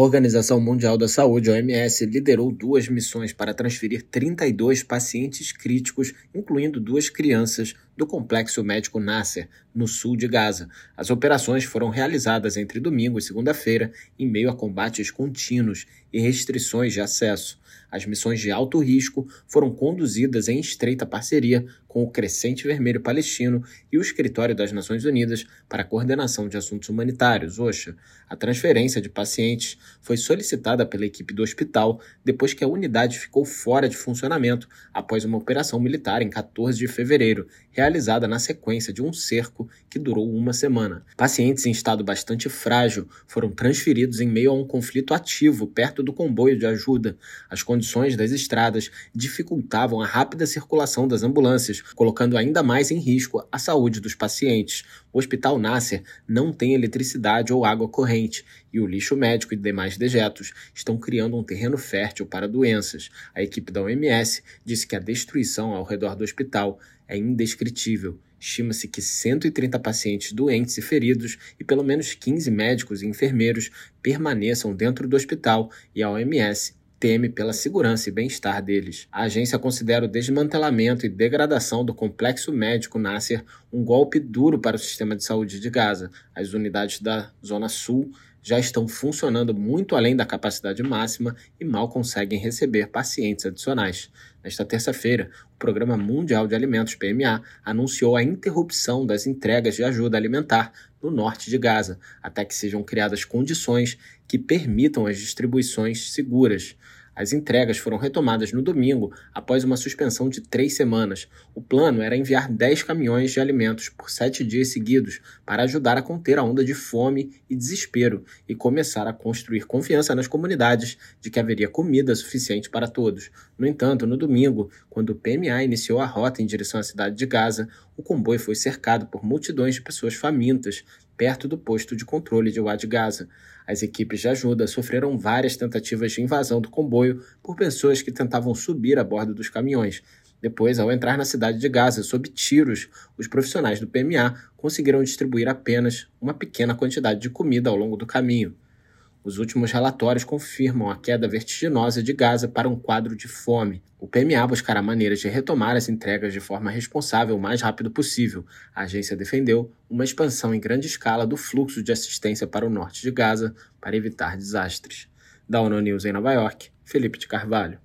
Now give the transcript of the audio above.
Organização Mundial da Saúde, OMS, liderou duas missões para transferir 32 pacientes críticos, incluindo duas crianças, do complexo médico Nasser, no sul de Gaza. As operações foram realizadas entre domingo e segunda-feira, em meio a combates contínuos e restrições de acesso. As missões de alto risco foram conduzidas em estreita parceria com o Crescente Vermelho Palestino e o Escritório das Nações Unidas para a Coordenação de Assuntos Humanitários, OSHA. A transferência de pacientes foi solicitada pela equipe do hospital depois que a unidade ficou fora de funcionamento após uma operação militar em 14 de fevereiro, realizada na sequência de um cerco que durou uma semana. Pacientes em estado bastante frágil foram transferidos em meio a um conflito ativo perto do comboio de ajuda. As condições das estradas dificultavam a rápida circulação das ambulâncias, colocando ainda mais em risco a saúde dos pacientes. O Hospital Nasser não tem eletricidade ou água corrente e o lixo médico e demais dejetos estão criando um terreno fértil para doenças. A equipe da OMS disse que a destruição ao redor do hospital é indescritível. Estima-se que 130 pacientes doentes e feridos e pelo menos 15 médicos e enfermeiros permaneçam dentro do hospital e a OMS teme pela segurança e bem-estar deles. A agência considera o desmantelamento e degradação do complexo médico Nasser um golpe duro para o sistema de saúde de Gaza. As unidades da Zona Sul já estão funcionando muito além da capacidade máxima e mal conseguem receber pacientes adicionais. Nesta terça-feira, o Programa Mundial de Alimentos PMA anunciou a interrupção das entregas de ajuda alimentar no norte de Gaza, até que sejam criadas condições que permitam as distribuições seguras. As entregas foram retomadas no domingo após uma suspensão de três semanas. O plano era enviar 10 caminhões de alimentos por sete dias seguidos para ajudar a conter a onda de fome e desespero e começar a construir confiança nas comunidades de que haveria comida suficiente para todos. No entanto, no domingo, quando o PMA iniciou a rota em direção à cidade de Gaza, o comboio foi cercado por multidões de pessoas famintas perto do posto de controle de Wad Gaza. As equipes de ajuda sofreram várias tentativas de invasão do comboio por pessoas que tentavam subir a bordo dos caminhões. Depois, ao entrar na cidade de Gaza sob tiros, os profissionais do PMA conseguiram distribuir apenas uma pequena quantidade de comida ao longo do caminho. Os últimos relatórios confirmam a queda vertiginosa de Gaza para um quadro de fome. O PMA buscará maneiras de retomar as entregas de forma responsável o mais rápido possível. A agência defendeu uma expansão em grande escala do fluxo de assistência para o norte de Gaza para evitar desastres. Da ONU News em Nova York, Felipe de Carvalho.